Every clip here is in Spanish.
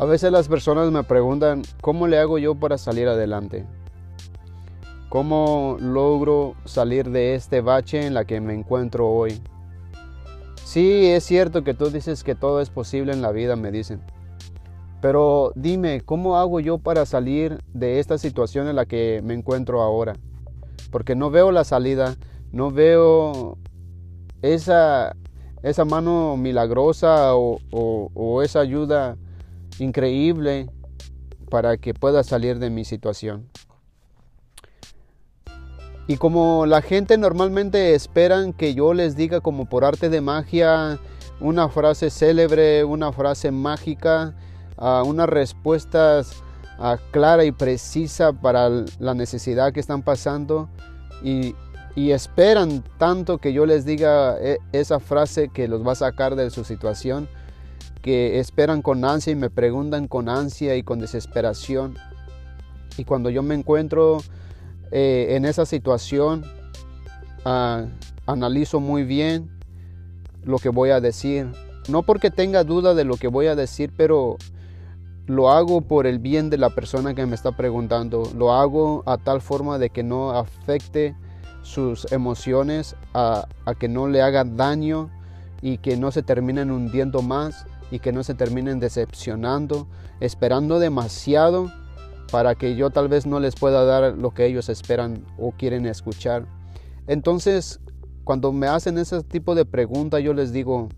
A veces las personas me preguntan, ¿cómo le hago yo para salir adelante? ¿Cómo logro salir de este bache en la que me encuentro hoy? Sí, es cierto que tú dices que todo es posible en la vida, me dicen. Pero dime, ¿cómo hago yo para salir de esta situación en la que me encuentro ahora? Porque no veo la salida, no veo esa, mano milagrosa o, o esa ayuda increíble para que pueda salir de mi situación. Y como la gente normalmente esperan que yo les diga como por arte de magia una frase célebre, una frase mágica, uh, unas respuestas uh, clara y precisa para la necesidad que están pasando y, y esperan tanto que yo les diga e, esa frase que los va a sacar de su situación que esperan con ansia y me preguntan con ansia y con desesperación. Y cuando yo me encuentro eh, en esa situación, ah, analizo muy bien lo que voy a decir. No porque tenga duda de lo que voy a decir, pero lo hago por el bien de la persona que me está preguntando. Lo hago a tal forma de que no afecte sus emociones, a, a que no le haga daño y que no se terminen hundiendo más y que no se terminen decepcionando, esperando demasiado para que yo tal vez no les pueda dar lo que ellos esperan o quieren escuchar. Entonces, cuando me hacen ese tipo de preguntas, yo les digo,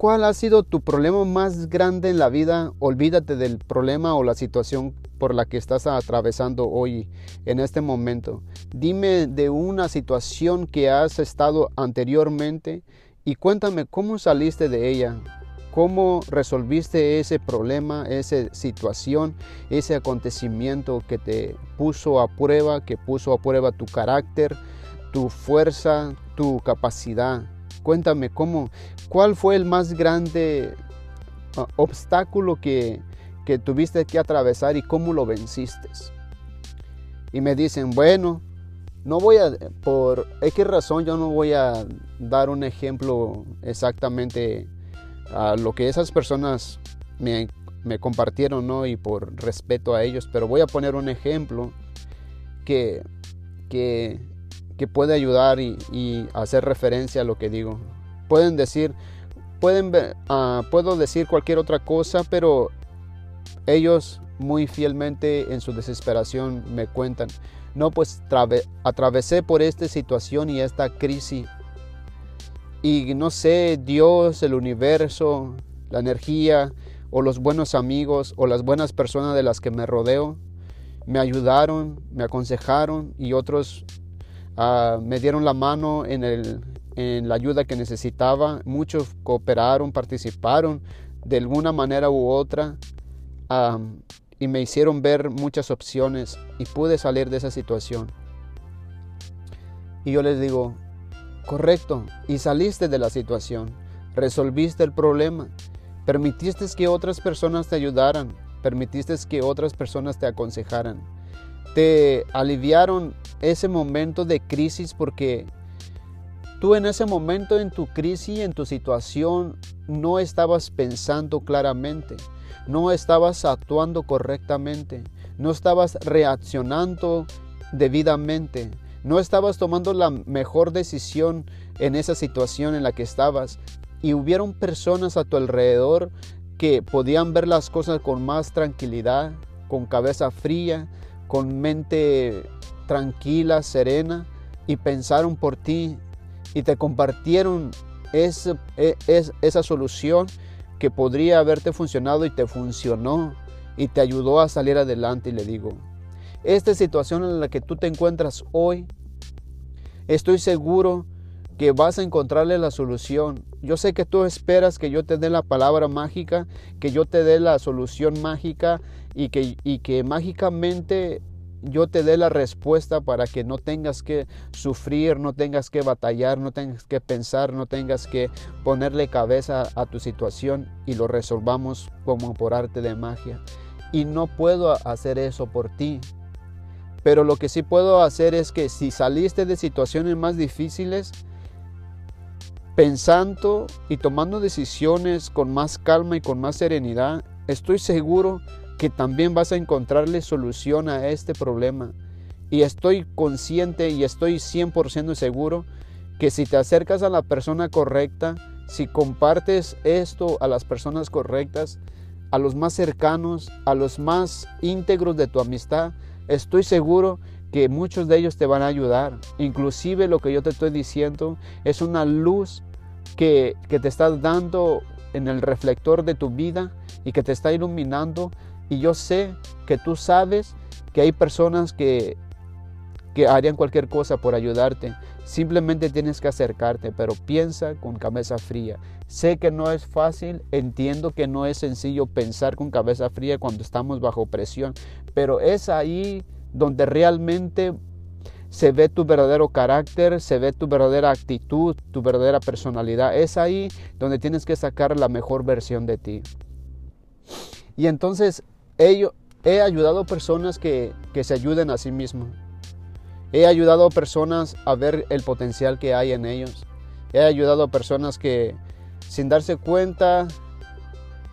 ¿cuál ha sido tu problema más grande en la vida? Olvídate del problema o la situación por la que estás atravesando hoy, en este momento. Dime de una situación que has estado anteriormente y cuéntame cómo saliste de ella, cómo resolviste ese problema, esa situación, ese acontecimiento que te puso a prueba, que puso a prueba tu carácter, tu fuerza, tu capacidad. Cuéntame cómo, cuál fue el más grande ah, obstáculo que, que tuviste que atravesar y cómo lo venciste. Y me dicen, bueno, no voy a, por X razón, yo no voy a dar un ejemplo exactamente a lo que esas personas me, compartieron, ¿no? Y por respeto a ellos, pero voy a poner un ejemplo que, que, puede ayudar y, hacer referencia a lo que digo. Pueden decir, pueden uh, puedo decir cualquier otra cosa, pero ellos muy fielmente en su desesperación me cuentan, no, pues atravesé por esta situación y esta crisis. Y no sé, Dios, el universo, la energía o los buenos amigos o las buenas personas de las que me rodeo me ayudaron, me aconsejaron y otros ah, me dieron la mano en, el, en la ayuda que necesitaba. Muchos cooperaron, participaron de alguna manera u otra y me hicieron ver muchas opciones y pude salir de esa situación. Y yo les digo, correcto, y saliste de la situación, resolviste el problema, permitiste que otras personas te ayudaran, permitiste que otras personas te aconsejaran, te aliviaron ese momento de crisis porque tú en ese momento en tu crisis, en tu situación, no estabas pensando claramente no estabas actuando correctamente, no estabas reaccionando debidamente, no estabas tomando la mejor decisión en esa situación en la que estabas. Y hubieron personas a tu alrededor que podían ver las cosas con más tranquilidad, con cabeza fría, con mente tranquila, serena, y pensaron por ti y te compartieron esa, e, esa solución que podría haberte funcionado y te funcionó y te ayudó a salir adelante. Y le digo, esta situación en la que tú te encuentras hoy, estoy seguro que vas a encontrarle la solución. Yo sé que tú esperas que yo te dé la palabra mágica, que yo te dé la solución mágica y que, y que mágicamente yo te dé la respuesta para que no tengas que sufrir, no tengas que batallar, no tengas que pensar, no tengas que ponerle cabeza a tu situación y lo resolvamos como por arte de magia. Y no puedo hacer eso por ti. Pero lo que sí puedo hacer es que si saliste de situaciones más difíciles, pensando y tomando decisiones con más calma y con más serenidad, estoy seguro también vas a encontrarle solución a este problema. Y estoy consciente y estoy 100% seguro que si te acercas a la persona correcta, si compartes esto a las personas correctas, a los más cercanos, a los más íntegros de tu amistad, estoy seguro que muchos de ellos te van a ayudar. Inclusive lo que yo te estoy diciendo es una luz que, te está dando en el reflector de tu vida y que te está iluminando. Y yo sé que tú sabes que hay personas que, que harían cualquier cosa por ayudarte. Simplemente tienes que acercarte, pero piensa con cabeza fría. Sé que no es fácil, entiendo que no es sencillo pensar con cabeza fría cuando estamos bajo presión, pero es ahí donde realmente se ve tu verdadero carácter, se ve tu verdadera actitud, tu verdadera personalidad. Es ahí donde tienes que sacar la mejor versión de ti. Y entonces ello, he ayudado a personas que, que se ayuden a sí mismos. He ayudado a personas a ver el potencial que hay en ellos. He ayudado a personas que sin darse cuenta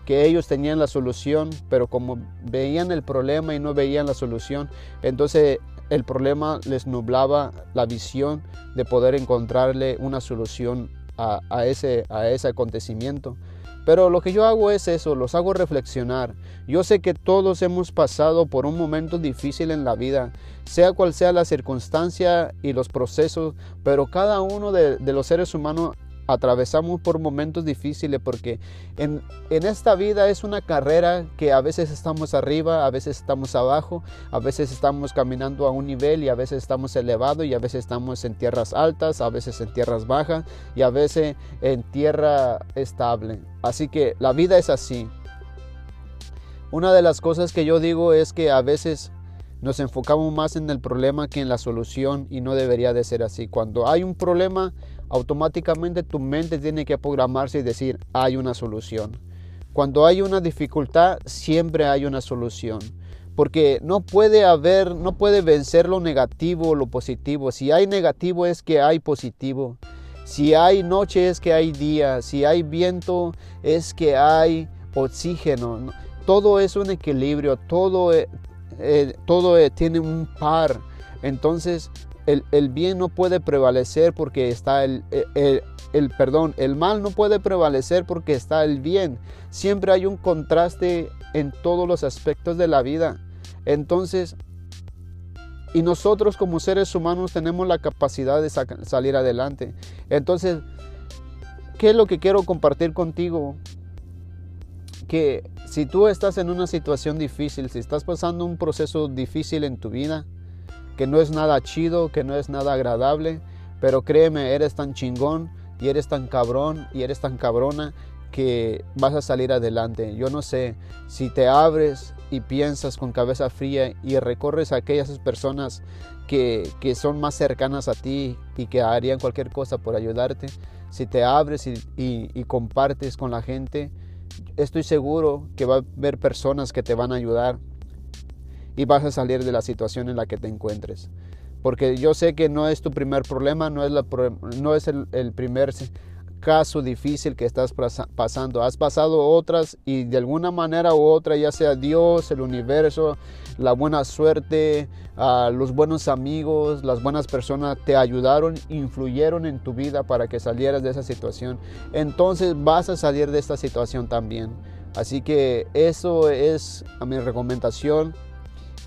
que ellos tenían la solución, pero como veían el problema y no veían la solución, entonces el problema les nublaba la visión de poder encontrarle una solución a, ese, a ese acontecimiento. Pero lo que yo hago es eso, los hago reflexionar. Yo sé que todos hemos pasado por un momento difícil en la vida, sea cual sea la circunstancia y los procesos, pero cada uno de, los seres humanos atravesamos por momentos difíciles porque en, esta vida es una carrera que a veces estamos arriba, a veces estamos abajo, a veces estamos caminando a un nivel y a veces estamos elevados y a veces estamos en tierras altas, a veces en tierras bajas y a veces en tierra estable. Así que la vida es así. Una de las cosas que yo digo es que a veces nos enfocamos más en el problema que en la solución y no debería de ser así. Cuando hay un problema, automáticamente tu mente tiene que programarse y decir, hay una solución. Cuando hay una dificultad, siempre hay una solución. Porque no puede haber, no puede vencer lo negativo o lo positivo. Si hay negativo es que hay positivo. Si hay noche es que hay día. Si hay viento es que hay oxígeno. Todo es un equilibrio. Todo, eh, eh, todo eh, tiene un par. Entonces el, bien no puede prevalecer porque está el, el, perdón, el mal no puede prevalecer porque está el bien. Siempre hay un contraste en todos los aspectos de la vida. Entonces, y nosotros como seres humanos tenemos la capacidad de salir adelante. Entonces, ¿qué es lo que quiero compartir contigo? Que si tú estás en una situación difícil, si estás pasando un proceso difícil en tu vida, que no es nada chido, que no es nada agradable, pero créeme, eres tan chingón y eres tan cabrón y eres tan cabrona que vas a salir adelante. Yo no sé, si te abres y piensas con cabeza fría y recorres a aquellas personas que, son más cercanas a ti y que harían cualquier cosa por ayudarte, si te abres y, y compartes con la gente, estoy seguro que va a haber personas que te van a ayudar y vas a salir de la situación en la que te encuentres. Porque yo sé que no es tu primer problema, no es, no es el, primer caso difícil que estás pasando. Has pasado otras y de alguna manera u otra, ya sea Dios, el universo, la buena suerte, uh, los buenos amigos, las buenas personas te ayudaron, influyeron en tu vida para que salieras de esa situación. Entonces vas a salir de esta situación también. Así que eso es mi recomendación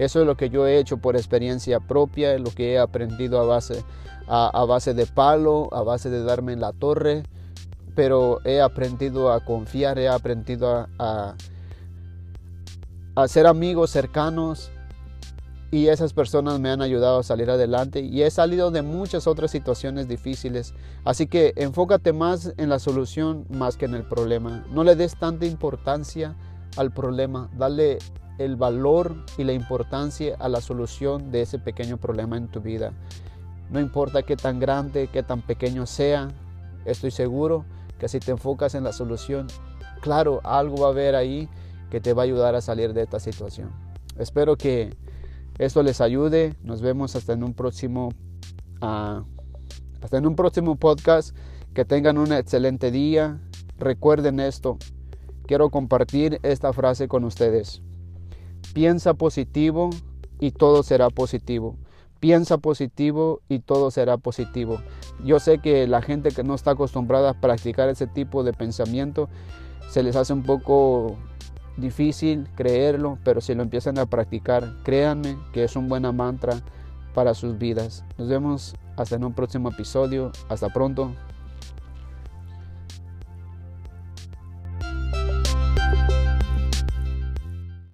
eso es lo que yo he hecho por experiencia propia, lo que he aprendido a base, a, base de palo, a base de darme en la torre, pero he aprendido a confiar, he aprendido a, a, ser amigos cercanos y esas personas me han ayudado a salir adelante y he salido de muchas otras situaciones difíciles. Así que enfócate más en la solución más que en el problema. No le des tanta importancia al problema, dale el valor y la importancia a la solución de ese pequeño problema en tu vida. No importa qué tan grande, qué tan pequeño sea, estoy seguro que si te enfocas en la solución, claro, algo va a haber ahí que te va a ayudar a salir de esta situación. Espero que esto les ayude. Nos vemos hasta en un próximo, ah, hasta en un próximo podcast. Que tengan un excelente día. Recuerden esto. Quiero compartir esta frase con ustedes. Piensa positivo y todo será positivo. Piensa positivo y todo será positivo. Yo sé que la gente que no está acostumbrada a practicar ese tipo de pensamiento se les hace un poco difícil creerlo, pero si lo empiezan a practicar, créanme que es un buena mantra para sus vidas. Nos vemos hasta en un próximo episodio. Hasta pronto.